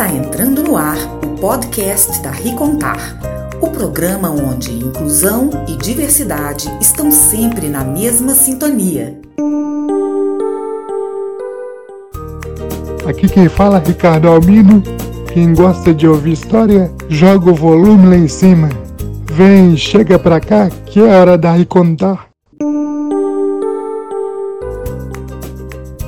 Está entrando no ar o podcast da Ricontar, o programa onde inclusão e diversidade estão sempre na mesma sintonia. Aqui quem fala é Ricardo Albino. Quem gosta de ouvir história, joga o volume lá em cima. Vem, chega pra cá que é hora da Ricontar.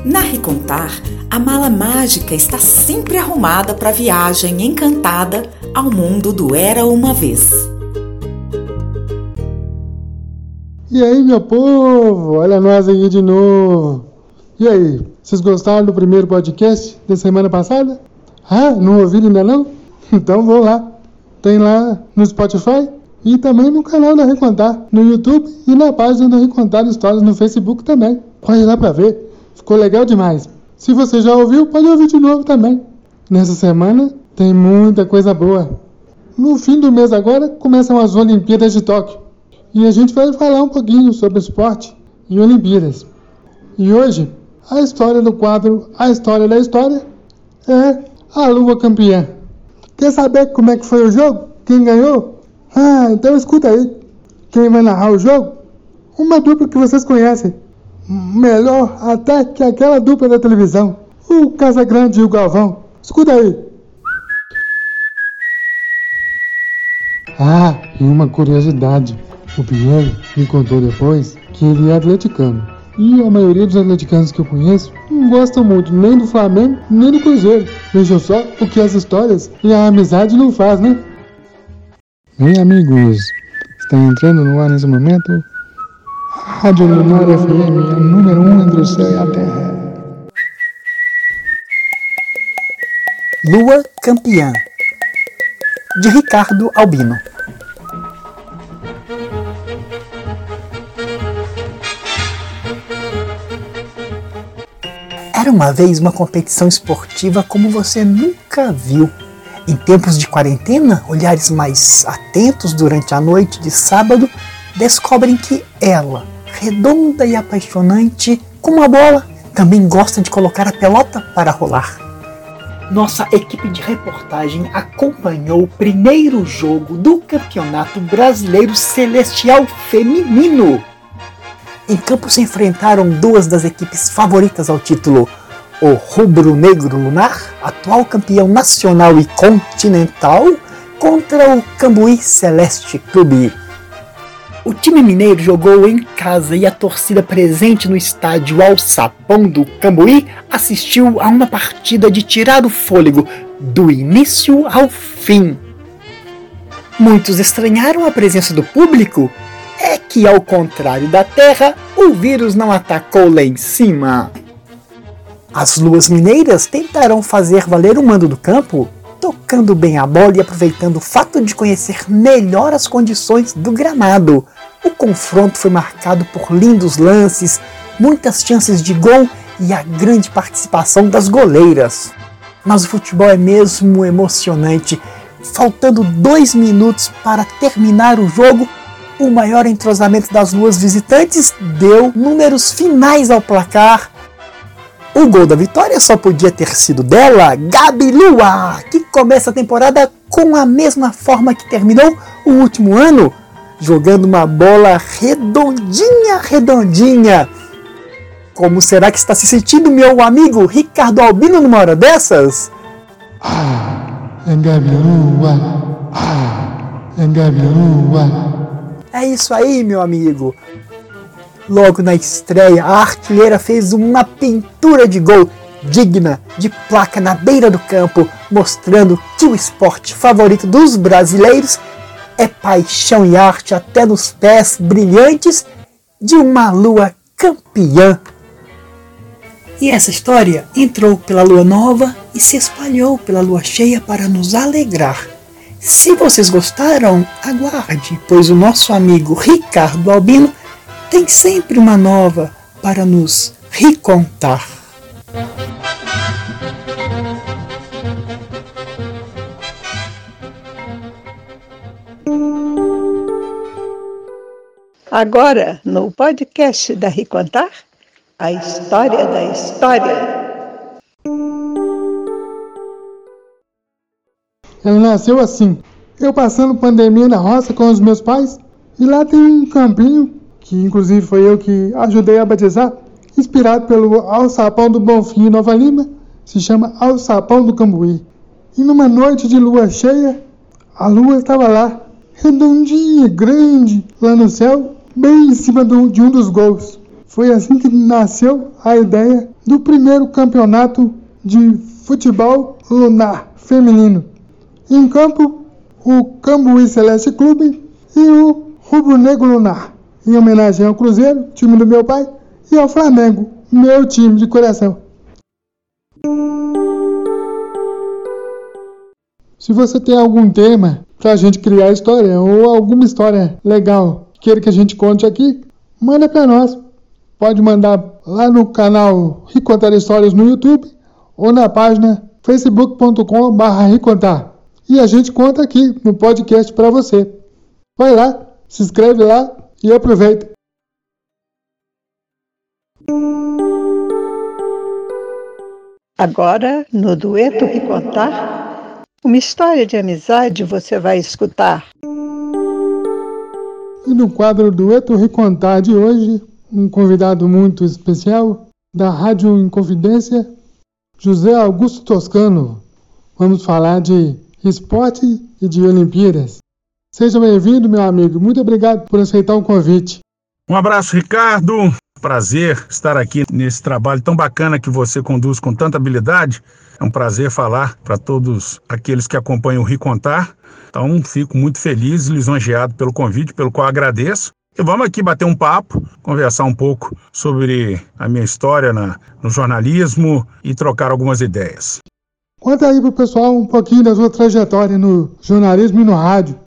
Na Ricontar, a mala mágica está sempre arrumada para a viagem encantada ao mundo do Era Uma Vez. E aí, meu povo? Olha nós aí de novo. E aí, vocês gostaram do primeiro podcast da semana passada? Ah, não ouviram ainda não? Então vou lá. Tem lá no Spotify e também no canal da Recontar, no YouTube e na página da Recontar Histórias no Facebook também. Ir lá para ver. Ficou legal demais. Se você já ouviu, pode ouvir de novo também. Nessa semana tem muita coisa boa. No fim do mês agora começam as Olimpíadas de Tóquio. E a gente vai falar um pouquinho sobre esporte e Olimpíadas. E hoje, a história do quadro A História da História é a Lua Campeã. Quer saber como é que foi o jogo? Quem ganhou? Ah, então escuta aí. Quem vai narrar o jogo? Uma dupla que vocês conhecem. Melhor até que aquela dupla da televisão. O Casagrande e o Galvão. Escuta aí. Ah, e uma curiosidade. O Pinheiro me contou depois que ele é atleticano. E a maioria dos atleticanos que eu conheço não gostam muito nem do Flamengo nem do Cruzeiro. Vejam só o que as histórias e a amizade não faz, né? Bem, amigos, está entrando no ar nesse momento Rádio Lunar FM, número um entre o céu e a terra. Lua Campeã, de Ricardo Albino. Era uma vez uma competição esportiva como você nunca viu. Em tempos de quarentena, olhares mais atentos durante a noite de sábado descobrem que ela, redonda e apaixonante como a bola, também gosta de colocar a pelota para rolar. Nossa equipe de reportagem acompanhou o primeiro jogo do Campeonato Brasileiro Celestial Feminino. Em campo se enfrentaram duas das equipes favoritas ao título, o Rubro Negro Lunar, atual campeão nacional e continental, contra o Cambuí Celeste Clube, o time mineiro jogou em casa e a torcida presente no estádio Alçapão do Cambuí assistiu a uma partida de tirar o fôlego do início ao fim. Muitos estranharam a presença do público. É que, ao contrário da Terra, o vírus não atacou lá em cima. As luas mineiras tentaram fazer valer o mando do campo, tocando bem a bola e aproveitando o fato de conhecer melhor as condições do gramado. O confronto foi marcado por lindos lances, muitas chances de gol e a grande participação das goleiras. Mas o futebol é mesmo emocionante. Faltando dois minutos para terminar o jogo, o maior entrosamento das luas visitantes deu números finais ao placar. O gol da vitória só podia ter sido dela, Gabi Lua, que começa a temporada com a mesma forma que terminou o último ano, jogando uma bola redondinha, redondinha. Como será que está se sentindo meu amigo Ricardo Albino numa hora dessas? Ah, engabiua. Ah, engabiua. É isso aí, meu amigo. Logo na estreia, a artilheira fez uma pintura de gol digna de placa na beira do campo, mostrando que o esporte favorito dos brasileiros é paixão e arte até nos pés brilhantes de uma lua campeã. E essa história entrou pela lua nova e se espalhou pela lua cheia para nos alegrar. Se vocês gostaram, aguarde, pois o nosso amigo Ricardo Albino tem sempre uma nova para nos recontar. Agora, no podcast da Ricontar, a história da história. Ela nasceu assim. Eu passando pandemia na roça com os meus pais, e lá tem um campinho, que inclusive foi eu que ajudei a batizar, inspirado pelo alçapão do Bonfim em Nova Lima, se chama Alçapão do Cambuí. E numa noite de lua cheia, a lua estava lá, redondinha, grande, lá no céu, bem em cima do, de um dos gols. Foi assim que nasceu a ideia do primeiro campeonato de futebol lunar feminino. Em campo, o Cambuí Celeste Clube e o Rubro Negro Lunar, em homenagem ao Cruzeiro, time do meu pai, e ao Flamengo, meu time de coração. Se você tem algum tema para a gente criar história ou alguma história legal que queira que a gente conte aqui, manda para nós. Pode mandar lá no canal Ricontar Histórias no YouTube ou na página facebook.com.br Ricontar. E a gente conta aqui no podcast para você. Vai lá, se inscreve lá e aproveita. Agora, no Dueto Ricontar, uma história de amizade você vai escutar. E no quadro Dueto Ricontar de hoje, um convidado muito especial da Rádio Inconfidência, José Augusto Toscano. Vamos falar de esporte e de Olimpíadas. Seja bem-vindo, meu amigo. Muito obrigado por aceitar o convite. Um abraço, Ricardo. Prazer estar aqui nesse trabalho tão bacana que você conduz com tanta habilidade. É um prazer falar para todos aqueles que acompanham o Ricontar. Então, fico muito feliz e lisonjeado pelo convite, pelo qual agradeço. E vamos aqui bater um papo, conversar um pouco sobre a minha história na, no jornalismo e trocar algumas ideias. Conta aí para o pessoal um pouquinho da sua trajetória no jornalismo e no rádio.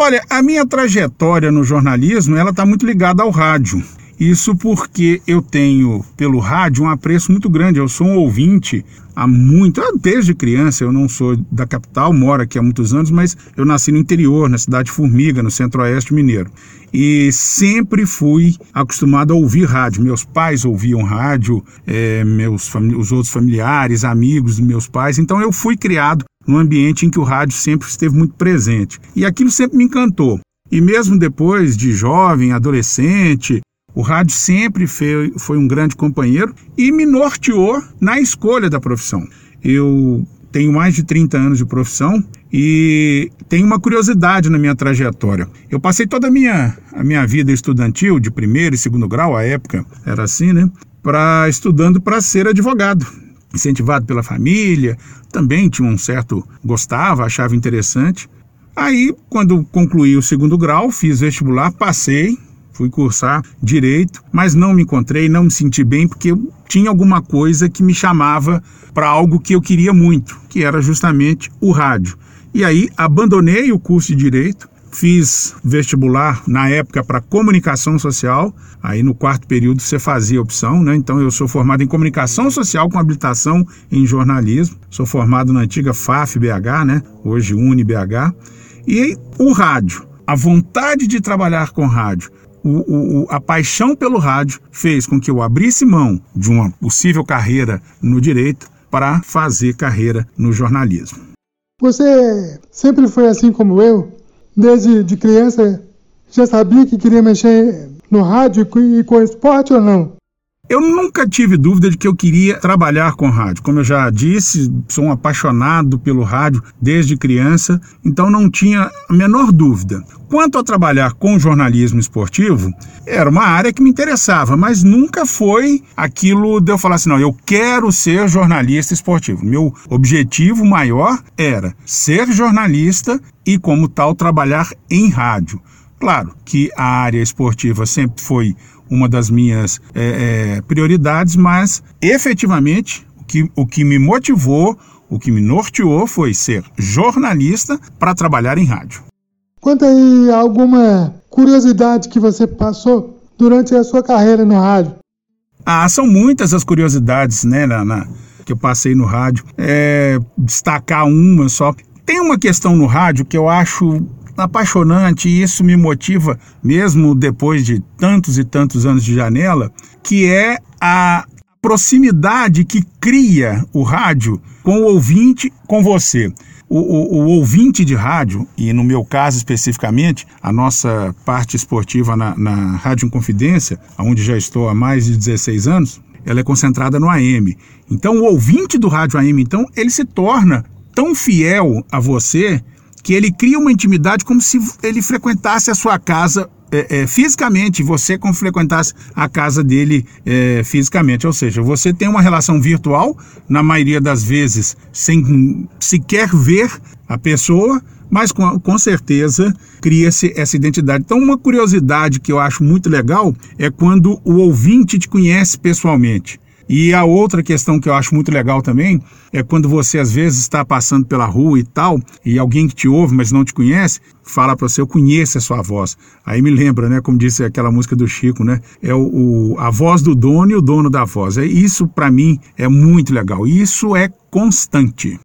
Olha, a minha trajetória no jornalismo ela está muito ligada ao rádio. Isso porque eu tenho pelo rádio um apreço muito grande. Eu sou um ouvinte há muito, desde criança. Eu não sou da capital, moro aqui há muitos anos, mas eu nasci no interior, na cidade de Formiga, no centro-oeste mineiro. E sempre fui acostumado a ouvir rádio. Meus pais ouviam rádio, é, meus os outros familiares, amigos dos meus pais. Então eu fui criado num ambiente em que o rádio sempre esteve muito presente. E aquilo sempre me encantou. E mesmo depois de jovem, adolescente, o rádio sempre foi, foi um grande companheiro e me norteou na escolha da profissão. Eu tenho mais de 30 anos de profissão e tenho uma curiosidade na minha trajetória. Eu passei toda a minha, a minha vida estudantil, de primeiro e segundo grau, à época era assim, né? Pra, estudando para ser advogado. Incentivado pela família, também tinha um certo. gostava, achava interessante. Aí, quando concluí o segundo grau, fiz vestibular, passei, fui cursar direito, mas não me encontrei, não me senti bem porque tinha alguma coisa que me chamava para algo que eu queria muito, que era justamente o rádio. E aí abandonei o curso de direito, fiz vestibular na época para comunicação social. Aí no quarto período você fazia opção, né? Então eu sou formado em comunicação social com habilitação em jornalismo. Sou formado na antiga FAF BH, né? Hoje UniBH. E o rádio, a vontade de trabalhar com rádio, o, o, a paixão pelo rádio fez com que eu abrisse mão de uma possível carreira no direito para fazer carreira no jornalismo. Você sempre foi assim como eu? Desde de criança já sabia que queria mexer no rádio e com esporte ou não? Eu nunca tive dúvida de que eu queria trabalhar com rádio. Como eu já disse, sou um apaixonado pelo rádio desde criança, então não tinha a menor dúvida. Quanto a trabalhar com jornalismo esportivo, era uma área que me interessava, mas nunca foi aquilo de eu falar assim: não, eu quero ser jornalista esportivo. Meu objetivo maior era ser jornalista e, como tal, trabalhar em rádio. Claro que a área esportiva sempre foi uma das minhas é, é, prioridades, mas efetivamente o que, o que me motivou, o que me norteou foi ser jornalista para trabalhar em rádio. Conta aí alguma curiosidade que você passou durante a sua carreira no rádio. Ah, são muitas as curiosidades, né, na, na que eu passei no rádio. É, destacar uma só. Tem uma questão no rádio que eu acho apaixonante e isso me motiva, mesmo depois de tantos e tantos anos de janela, que é a proximidade que cria o rádio com o ouvinte, com você. o, o, o, ouvinte de rádio, e no meu caso especificamente, a nossa parte esportiva na, na Rádio Inconfidência, onde já estou há mais de 16 anos, ela é concentrada no AM. Então, o ouvinte do rádio AM, então, ele se torna tão fiel a você que ele cria uma intimidade como se ele frequentasse a sua casa é, é, fisicamente, você como frequentasse a casa dele é, fisicamente. Ou seja, você tem uma relação virtual, na maioria das vezes, sem sequer ver a pessoa, mas com, com certeza cria-se essa identidade. Então, uma curiosidade que eu acho muito legal é quando o ouvinte te conhece pessoalmente. E a outra questão que eu acho muito legal também é quando você às vezes está passando pela rua e tal, e alguém que te ouve, mas não te conhece, fala para você, eu conheço a sua voz. Aí me lembra, né, como disse aquela música do Chico, né? É o, o a voz do dono e o dono da voz. É isso para mim é muito legal. Isso é constante.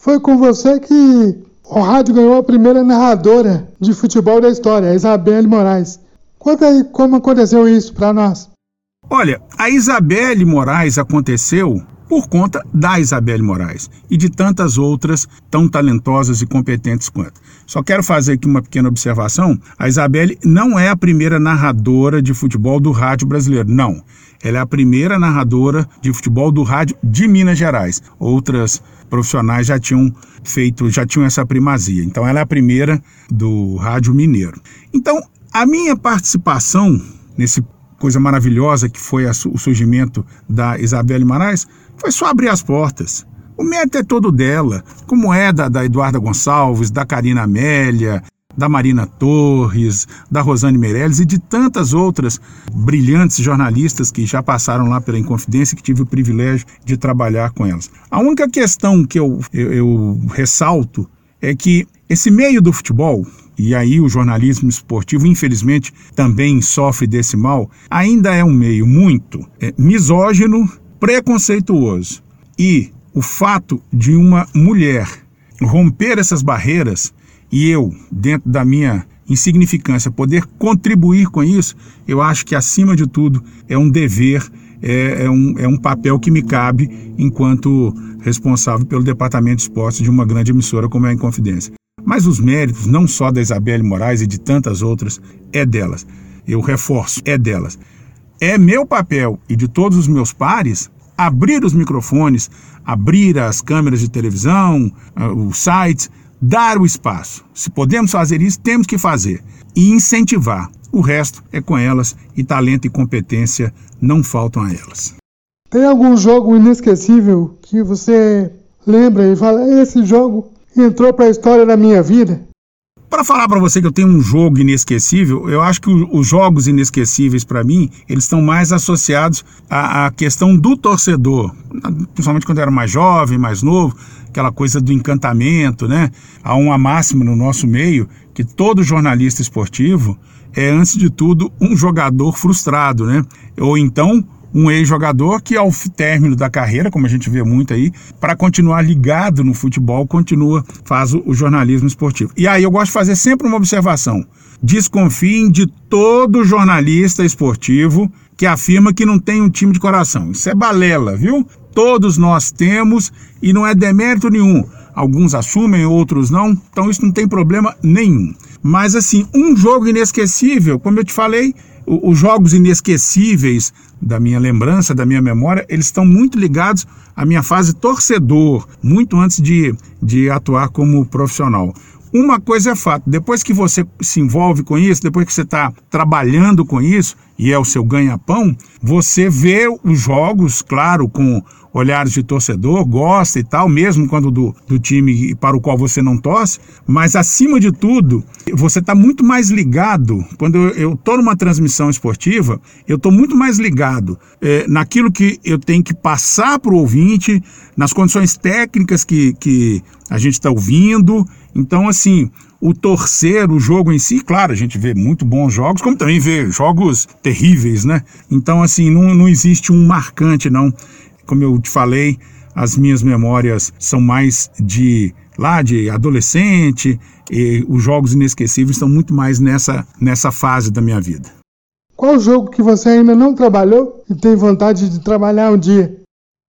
Foi com você que o rádio ganhou a primeira narradora de futebol da história, a Isabelle Moraes. Conta aí como aconteceu isso para nós. Olha, a Isabelle Moraes aconteceu por conta da Isabelle Moraes e de tantas outras tão talentosas e competentes quanto. Só quero fazer aqui uma pequena observação: a Isabelle não é a primeira narradora de futebol do rádio brasileiro, não. Ela é a primeira narradora de futebol do rádio de Minas Gerais. Outras profissionais já tinham feito, já tinham essa primazia. Então ela é a primeira do rádio mineiro. Então, a minha participação nesse coisa maravilhosa que foi o surgimento da Isabelle Marais, foi só abrir as portas. O mérito é todo dela, como é da, da Eduarda Gonçalves, da Karina Amélia, da Marina Torres, da Rosane Meirelles e de tantas outras brilhantes jornalistas que já passaram lá pela Inconfidência e que tive o privilégio de trabalhar com elas. A única questão que eu, eu, eu ressalto é que esse meio do futebol, e aí o jornalismo esportivo, infelizmente, também sofre desse mal, ainda é um meio muito é, misógino, preconceituoso. E o fato de uma mulher romper essas barreiras e eu, dentro da minha insignificância, poder contribuir com isso, eu acho que, acima de tudo, é um dever, é, é, um, é um papel que me cabe enquanto responsável pelo departamento de esportes de uma grande emissora como é a Inconfidência. Mas os méritos, não só da Isabelle Moraes e de tantas outras, é delas. Eu reforço, é delas. É meu papel e de todos os meus pares abrir os microfones, abrir as câmeras de televisão, ah, os sites, dar o espaço. Se podemos fazer isso, temos que fazer e incentivar. O resto é com elas e talento e competência não faltam a elas. Tem algum jogo inesquecível que você lembra e fala: esse jogo entrou para a história da minha vida? Para falar para você que eu tenho um jogo inesquecível, eu acho que os jogos inesquecíveis para mim, eles estão mais associados à, à, questão do torcedor, principalmente quando eu era mais jovem, mais novo, aquela coisa do encantamento, né? Há uma máxima no nosso meio que todo jornalista esportivo é antes de tudo um jogador frustrado, né? Ou então um ex-jogador que, ao término da carreira, como a gente vê muito aí, para continuar ligado no futebol, continua, faz o, jornalismo esportivo. E aí eu gosto de fazer sempre uma observação. Desconfiem de todo jornalista esportivo que afirma que não tem um time de coração. Isso é balela, viu? Todos nós temos e não é demérito nenhum. Alguns assumem, outros não, então isso não tem problema nenhum. Mas assim, um jogo inesquecível, como eu te falei, os jogos inesquecíveis da minha lembrança, da minha memória, eles estão muito ligados à minha fase torcedor, muito antes de, de atuar como profissional. Uma coisa é fato, depois que você se envolve com isso, depois que você está trabalhando com isso, e é o seu ganha-pão, você vê os jogos, claro, com olhares de torcedor, gosta e tal, mesmo quando do, do time para o qual você não torce, mas acima de tudo, você está muito mais ligado. Quando eu estou numa transmissão esportiva, eu estou muito mais ligado é, naquilo que eu tenho que passar para o ouvinte, nas condições técnicas que, que a gente está ouvindo. Então, assim, o torcer, o jogo em si, claro, a gente vê muito bons jogos, como também vê jogos terríveis, né? Então, assim, não, não existe um marcante, não. Como eu te falei, as minhas memórias são mais de lá de adolescente e os jogos inesquecíveis estão muito mais nessa, nessa fase da minha vida. Qual jogo que você ainda não trabalhou e tem vontade de trabalhar um dia?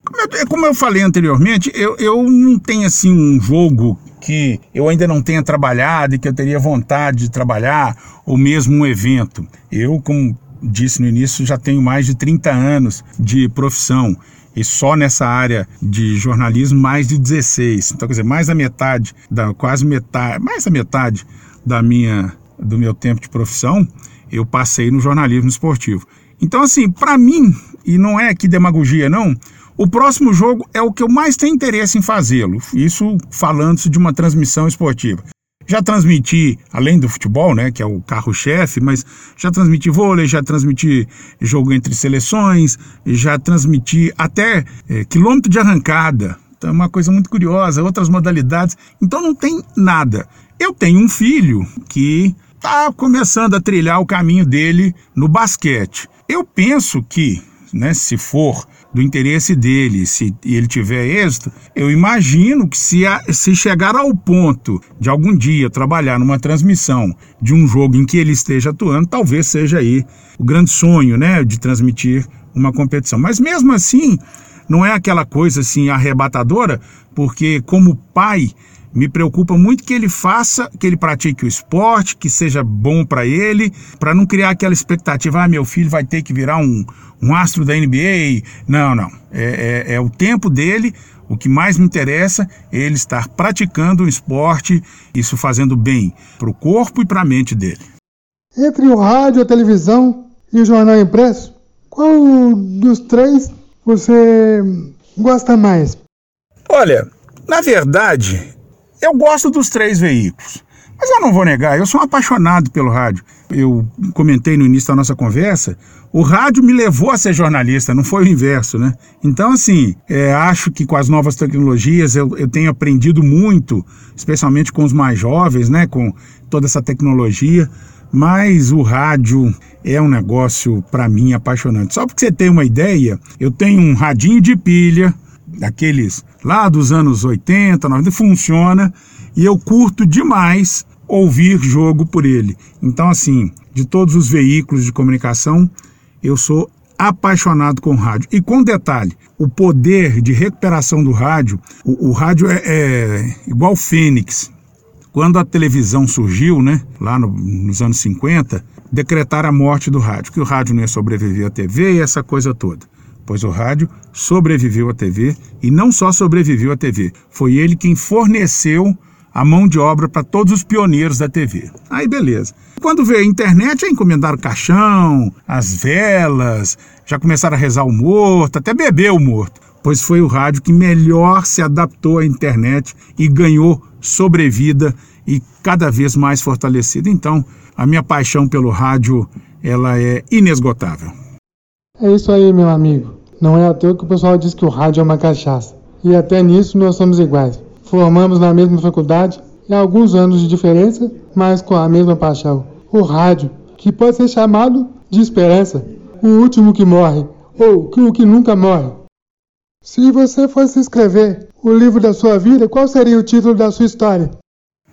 Como eu, como eu falei anteriormente, eu, eu não tenho assim um jogo que eu ainda não tenha trabalhado e que eu teria vontade de trabalhar, ou mesmo um evento. Eu, como disse no início, já tenho mais de 30 anos de profissão e só nessa área de jornalismo mais de 16. Então, quer dizer, mais da metade, da, quase metade, mais da metade da minha, do meu tempo de profissão, eu passei no jornalismo esportivo. Então, assim, para mim, e não é que demagogia, não, o próximo jogo é o que eu mais tenho interesse em fazê-lo. Isso falando-se de uma transmissão esportiva. Já transmiti, além do futebol, né, que é o carro-chefe, mas já transmiti vôlei, já transmiti jogo entre seleções, já transmiti até é, quilômetro de arrancada. Então é uma coisa muito curiosa, outras modalidades. Então não tem nada. Eu tenho um filho que está começando a trilhar o caminho dele no basquete. Eu penso que, né, se for do interesse dele, se ele tiver êxito, eu imagino que se, a, se chegar ao ponto de algum dia trabalhar numa transmissão de um jogo em que ele esteja atuando, talvez seja aí o grande sonho, né, de transmitir uma competição. Mas mesmo assim, não é aquela coisa assim arrebatadora, porque como pai, me preocupa muito que ele faça, que ele pratique o esporte, que seja bom para ele, para não criar aquela expectativa, ah, meu filho vai ter que virar um, um astro da NBA. Não, não. É, é, é o tempo dele. O que mais me interessa é ele estar praticando o esporte, isso fazendo bem para o corpo e para a mente dele. Entre o rádio, a televisão e o jornal impresso, qual dos três você gosta mais? Olha, na verdade, eu gosto dos três veículos. Mas eu não vou negar, eu sou um apaixonado pelo rádio. Eu comentei no início da nossa conversa, o rádio me levou a ser jornalista, não foi o inverso, né? Então, assim, é, acho que com as novas tecnologias eu, eu tenho aprendido muito, especialmente com os mais jovens, né? Com toda essa tecnologia. Mas o rádio é um negócio, para mim, apaixonante. Só porque você tem uma ideia, eu tenho um radinho de pilha, daqueles lá dos anos 80, 90, funciona e eu curto demais ouvir jogo por ele. Então, assim, de todos os veículos de comunicação, eu sou apaixonado com rádio. E com detalhe, o poder de recuperação do rádio, o, o rádio é, é, igual Fênix. Quando a televisão surgiu, né, lá no, nos anos 50, decretaram a morte do rádio, que o rádio não ia sobreviver à TV e essa coisa toda pois o rádio sobreviveu à TV e não só sobreviveu à TV, foi ele quem forneceu a mão de obra para todos os pioneiros da TV. Aí beleza. Quando veio a internet, já encomendaram o caixão, as velas, já começaram a rezar o morto, até beber o morto, pois foi o rádio que melhor se adaptou à internet e ganhou sobrevida e cada vez mais fortalecido. Então, a minha paixão pelo rádio, ela é inesgotável. É isso aí, meu amigo. Não é à toa que o pessoal diz que o rádio é uma cachaça. E até nisso nós somos iguais. Formamos na mesma faculdade e há alguns anos de diferença, mas com a mesma paixão. O rádio, que pode ser chamado de esperança, o último que morre, ou o que nunca morre. Se você fosse escrever o livro da sua vida, qual seria o título da sua história?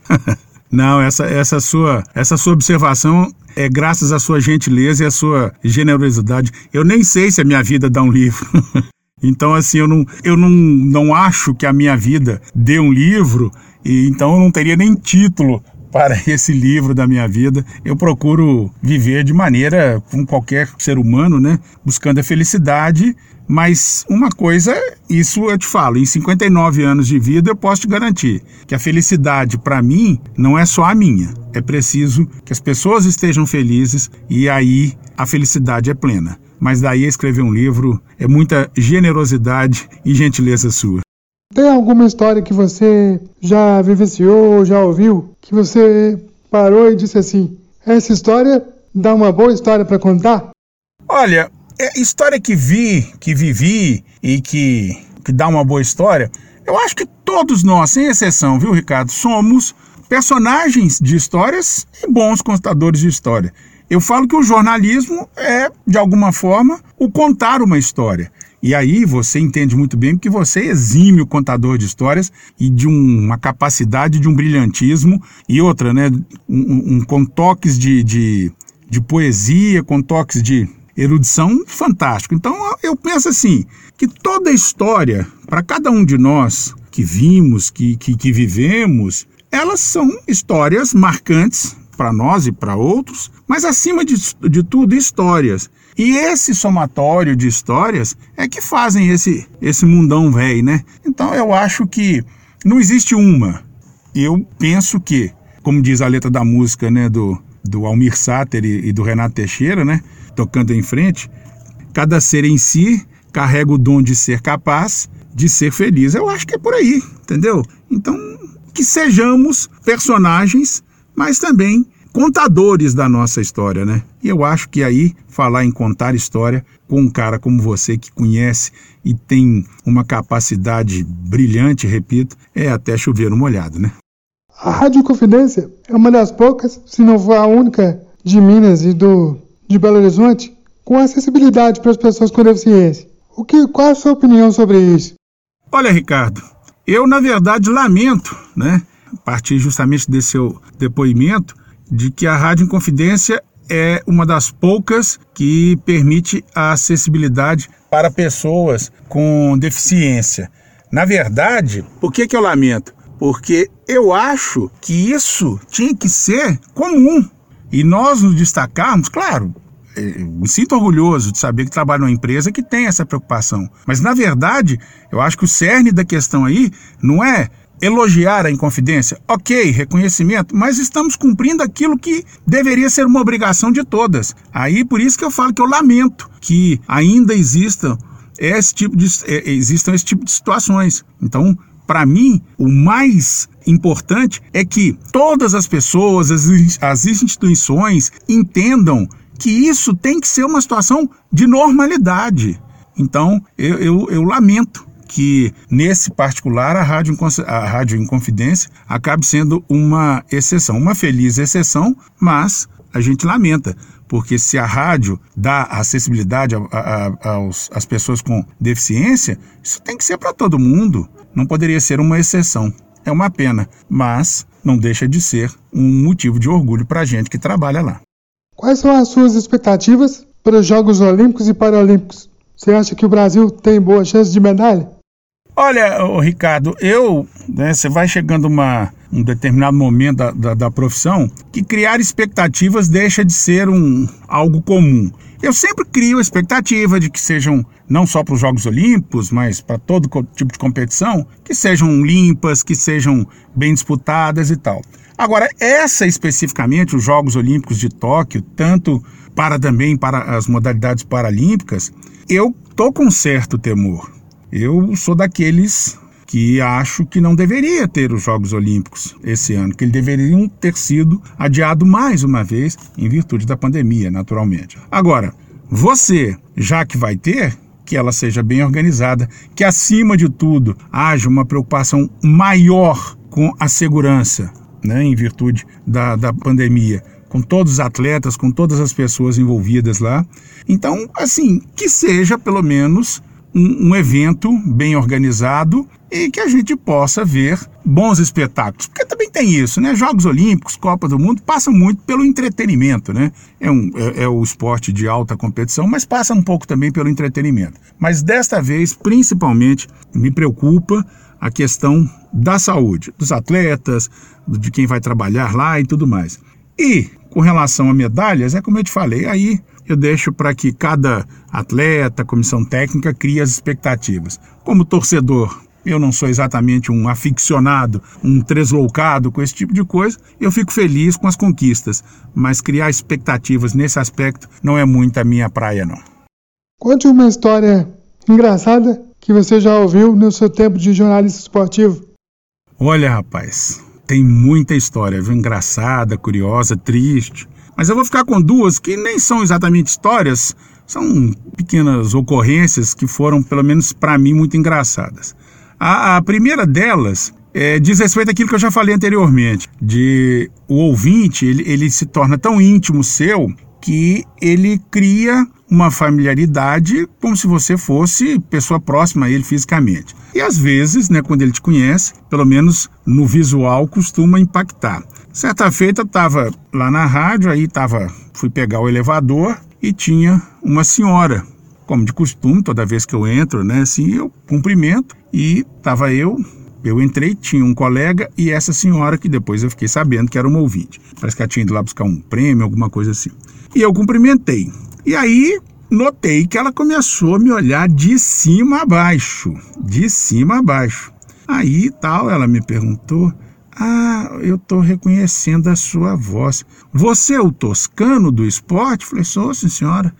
Não, essa, essa, sua, essa sua observação é graças à sua gentileza e à sua generosidade. Eu nem sei se a minha vida dá um livro. então, assim, eu, não, eu não, não acho que a minha vida dê um livro, e então eu não teria nem título para esse livro da minha vida. Eu procuro viver de maneira como qualquer ser humano, né? Buscando a felicidade mas uma coisa, isso eu te falo, em 59 anos de vida eu posso te garantir que a felicidade para mim não é só a minha. É preciso que as pessoas estejam felizes e aí a felicidade é plena. Mas daí escrever um livro é muita generosidade e gentileza sua. Tem alguma história que você já vivenciou, já ouviu, que você parou e disse assim: essa história dá uma boa história para contar? Olha, é, história que vi, que vivi e que, que dá uma boa história, eu acho que todos nós, sem exceção, viu, Ricardo, somos personagens de histórias e bons contadores de história. Eu falo que o jornalismo é, de alguma forma, o contar uma história. E aí você entende muito bem que você exime contador de histórias e de um, uma capacidade de um brilhantismo e outra, né? Um, um, com toques de, de, de poesia, com toques de erudição fantástico. Então eu penso assim, que toda história, para cada um de nós que vimos, que, que, que vivemos, elas são histórias marcantes para nós e para outros, mas acima de, de tudo, histórias. E esse somatório de histórias é que fazem esse, esse mundão velho, né? Então eu acho que não existe uma. Eu penso que, como diz a letra da música, né, do, do Almir Sater e, e do Renato Teixeira, né, tocando em frente, cada ser em si carrega o dom de ser capaz de ser feliz. Eu acho que é por aí, entendeu? Então, que sejamos personagens, mas também contadores da nossa história, né? E eu acho que aí falar em contar história com um cara como você que conhece e tem uma capacidade brilhante, repito, é até chover no molhado, né? A Rádio Confidência é uma das poucas, se não for a única, de Minas e do de Belo Horizonte com acessibilidade para as pessoas com deficiência. O que, qual a sua opinião sobre isso? Olha, Ricardo, eu na verdade lamento, né, a partir justamente desse seu depoimento, de que a Rádio Inconfidência é uma das poucas que permite a acessibilidade para pessoas com deficiência. Na verdade, por que, que eu lamento? Porque eu acho que isso tinha que ser comum. E nós nos destacarmos, claro, é, me sinto orgulhoso de saber que trabalho numa empresa que tem essa preocupação. Mas, na verdade, eu acho que o cerne da questão aí não é elogiar a Inconfidência, ok, reconhecimento, mas estamos cumprindo aquilo que deveria ser uma obrigação de todas. Aí por isso que eu falo que eu lamento que ainda existam esse tipo de, é, existam esse tipo de situações. Então, para mim, o mais importante é que todas as pessoas, as, as instituições entendam que isso tem que ser uma situação de normalidade. Então, eu, eu, eu lamento que nesse particular a Rádio, a Rádio Inconfidência acabe sendo uma exceção, uma feliz exceção, mas a gente lamenta, porque se a rádio dá acessibilidade às pessoas com deficiência, isso tem que ser para todo mundo, não poderia ser uma exceção. É uma pena, mas não deixa de ser um motivo de orgulho para a gente que trabalha lá. Quais são as suas expectativas para os Jogos Olímpicos e Paralímpicos? Você acha que o Brasil tem boa chance de medalha? Olha, Ricardo, eu, né, você vai chegando uma, um determinado momento da, da, da, profissão que criar expectativas deixa de ser um, algo comum. Eu sempre crio a expectativa de que sejam, não só para os Jogos Olímpicos, mas para todo tipo de competição, que sejam limpas, que sejam bem disputadas e tal. Agora, essa especificamente, os Jogos Olímpicos de Tóquio, tanto para também para as modalidades paralímpicas, eu tô com certo temor. Eu sou daqueles que acho que não deveria ter os Jogos Olímpicos esse ano, que eles deveriam ter sido adiados mais uma vez em virtude da pandemia, naturalmente. Agora, você, já que vai ter, que ela seja bem organizada, que acima de tudo haja uma preocupação maior com a segurança, né, em virtude da, da pandemia, com todos os atletas, com todas as pessoas envolvidas lá. Então, assim, que seja pelo menos um, evento bem organizado e que a gente possa ver bons espetáculos. Porque também tem isso, né? Jogos Olímpicos, Copa do Mundo, passam muito pelo entretenimento, né? É, um, é, é o esporte de alta competição, mas passa um pouco também pelo entretenimento. Mas desta vez, principalmente, me preocupa a questão da saúde, dos atletas, de quem vai trabalhar lá e tudo mais. E com relação a medalhas, é como eu te falei, aí eu deixo para que cada atleta, comissão técnica, crie as expectativas. Como torcedor, eu não sou exatamente um aficionado, um tresloucado com esse tipo de coisa, eu fico feliz com as conquistas, mas criar expectativas nesse aspecto não é muito a minha praia, não. Conte uma história engraçada que você já ouviu no seu tempo de jornalista esportivo. Olha, rapaz, tem muita história, viu? Engraçada, curiosa, triste. Mas eu vou ficar com duas que nem são exatamente histórias, são pequenas ocorrências que foram, pelo menos para mim, muito engraçadas. A, a primeira delas é, diz respeito àquilo que eu já falei anteriormente, de o ouvinte ele, ele se torna tão íntimo seu que ele cria uma familiaridade como se você fosse pessoa próxima a ele fisicamente. E às vezes, né, quando ele te conhece, pelo menos no visual, costuma impactar. Certa feita estava lá na rádio, aí tava, fui pegar o elevador e tinha uma senhora, como de costume, toda vez que eu entro, né, assim, eu cumprimento e tava eu Eu entrei, tinha um colega e essa senhora que depois eu fiquei sabendo que era uma ouvinte. Parece que ela tinha ido lá buscar um prêmio, alguma coisa assim. E eu cumprimentei. E aí notei que ela começou a me olhar de cima a baixo, de cima a baixo. Aí tal, ela me perguntou: "Ah, eu tô reconhecendo a sua voz. Você é o toscano do esporte?" Falei: "Sou, sim, senhora."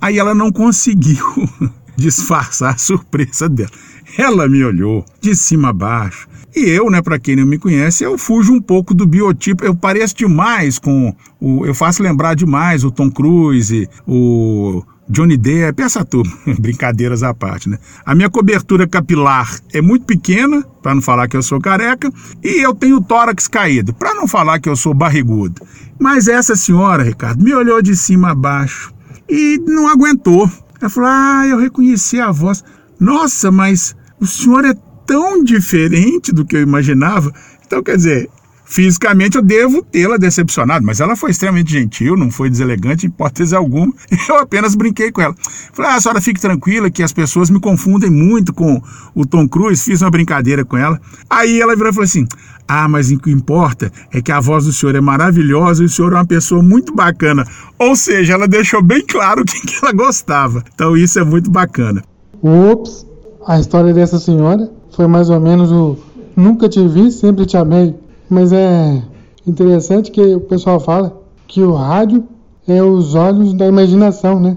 Aí ela não conseguiu disfarçar a surpresa dela. Ela me olhou de cima a baixo. E eu, né, para quem não me conhece, eu fujo um pouco do biotipo. Eu pareço demais com o. Eu faço lembrar demais o Tom Cruise, o Johnny Depp, essa turma. Brincadeiras à parte, né? A minha cobertura capilar é muito pequena, para não falar que eu sou careca, e eu tenho tórax caído, para não falar que eu sou barrigudo. Mas essa senhora, Ricardo, me olhou de cima a baixo e não aguentou. Ela falou: Ah, eu reconheci a voz. Nossa, mas o senhor é tão diferente do que eu imaginava. Então, quer dizer, fisicamente eu devo tê-la decepcionado, mas ela foi extremamente gentil, não foi deselegante em hipótese alguma. Eu apenas brinquei com ela. Falei, ah, a senhora fique tranquila que as pessoas me confundem muito com o Tom Cruise, fiz uma brincadeira com ela. Aí ela virou e falou assim: ah, mas o que importa é que a voz do senhor é maravilhosa e o senhor é uma pessoa muito bacana. Ou seja, ela deixou bem claro quem que ela gostava. Então isso é muito bacana. Ups, a história dessa senhora foi mais ou menos o nunca te vi, sempre te amei. Mas é interessante que o pessoal fala que o rádio é os olhos da imaginação, né?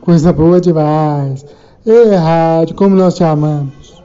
Coisa boa demais. Ei, rádio, como nós te amamos.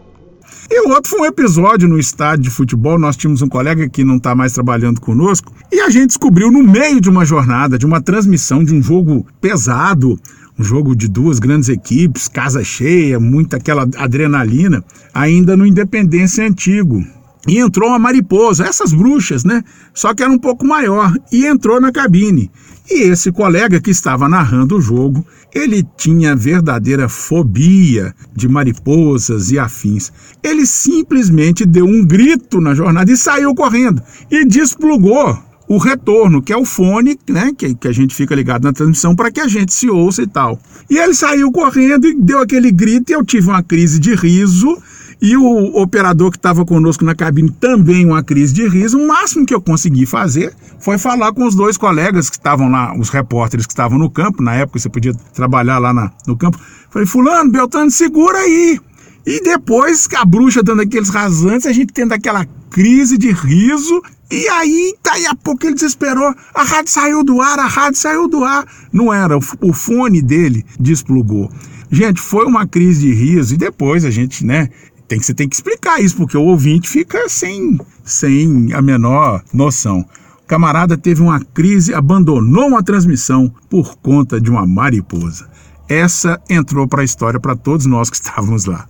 E outro foi um episódio no estádio de futebol. Nós tínhamos um colega que não está mais trabalhando conosco e a gente descobriu no meio de uma jornada, de uma transmissão de um jogo pesado, um jogo de duas grandes equipes, casa cheia, muita aquela adrenalina, ainda no Independência Antigo. E entrou uma mariposa, essas bruxas, né? Só que era um pouco maior, e entrou na cabine. E esse colega que estava narrando o jogo, ele tinha verdadeira fobia de mariposas e afins. Ele simplesmente deu um grito na jornada e saiu correndo e desplugou o retorno, que é o fone, né, que, que a gente fica ligado na transmissão para que a gente se ouça e tal. E ele saiu correndo e deu aquele grito e eu tive uma crise de riso e o operador que estava conosco na cabine também uma crise de riso. O máximo que eu consegui fazer foi falar com os dois colegas que estavam lá, os repórteres que estavam no campo. Na época você podia trabalhar lá na, no campo. Falei, Fulano, Beltrano, segura aí. E depois, a bruxa dando aqueles rasantes, a gente tendo aquela crise de riso. E aí, daí a pouco ele desesperou. A rádio saiu do ar, a rádio saiu do ar. Não era, o fone dele desplugou. Gente, foi uma crise de riso e depois a gente, né, tem que, você tem que explicar isso, porque o ouvinte fica sem, sem a menor noção. O camarada teve uma crise, abandonou uma transmissão por conta de uma mariposa. Essa entrou para a história para todos nós que estávamos lá.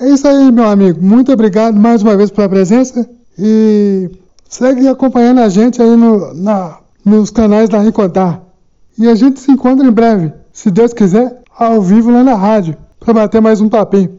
É isso aí, meu amigo. Muito obrigado mais uma vez pela presença e segue acompanhando a gente aí no, na, nos canais da Ricontar. E a gente se encontra em breve, se Deus quiser, ao vivo lá na rádio, para bater mais um papinho.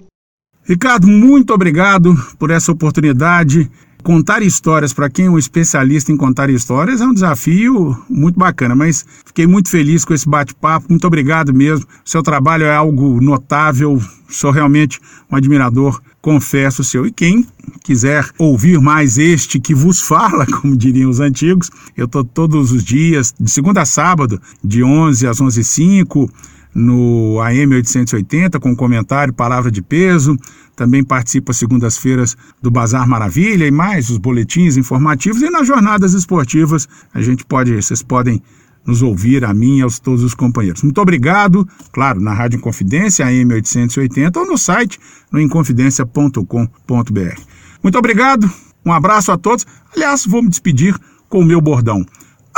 Ricardo, muito obrigado por essa oportunidade. Contar histórias, para quem é um especialista em contar histórias, é um desafio muito bacana, mas fiquei muito feliz com esse bate-papo. Muito obrigado mesmo. Seu trabalho é algo notável. Sou realmente um admirador, confesso seu. E quem quiser ouvir mais este que vos fala, como diriam os antigos, eu estou todos os dias, de segunda a sábado, de 11 às 11h05 no AM 880 com comentário Palavra de Peso. Também participa segundas-feiras do Bazar Maravilha e mais os boletins informativos e nas jornadas esportivas a gente pode, vocês podem nos ouvir a mim e aos todos os companheiros. Muito obrigado, claro, na Rádio Inconfidência AM 880 ou no site no inconfidencia.com.br. Muito obrigado. Um abraço a todos. Aliás, vou me despedir com o meu bordão.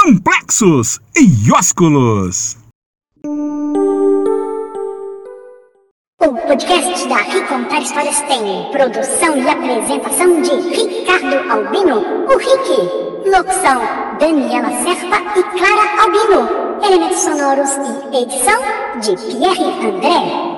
Amplexos e ósculos. O podcast da Ricontar Histórias tem produção e apresentação de Ricardo Albino, o Rick. Locução, Daniela Serpa e Clara Albino. Elementos sonoros e edição de Pierre André.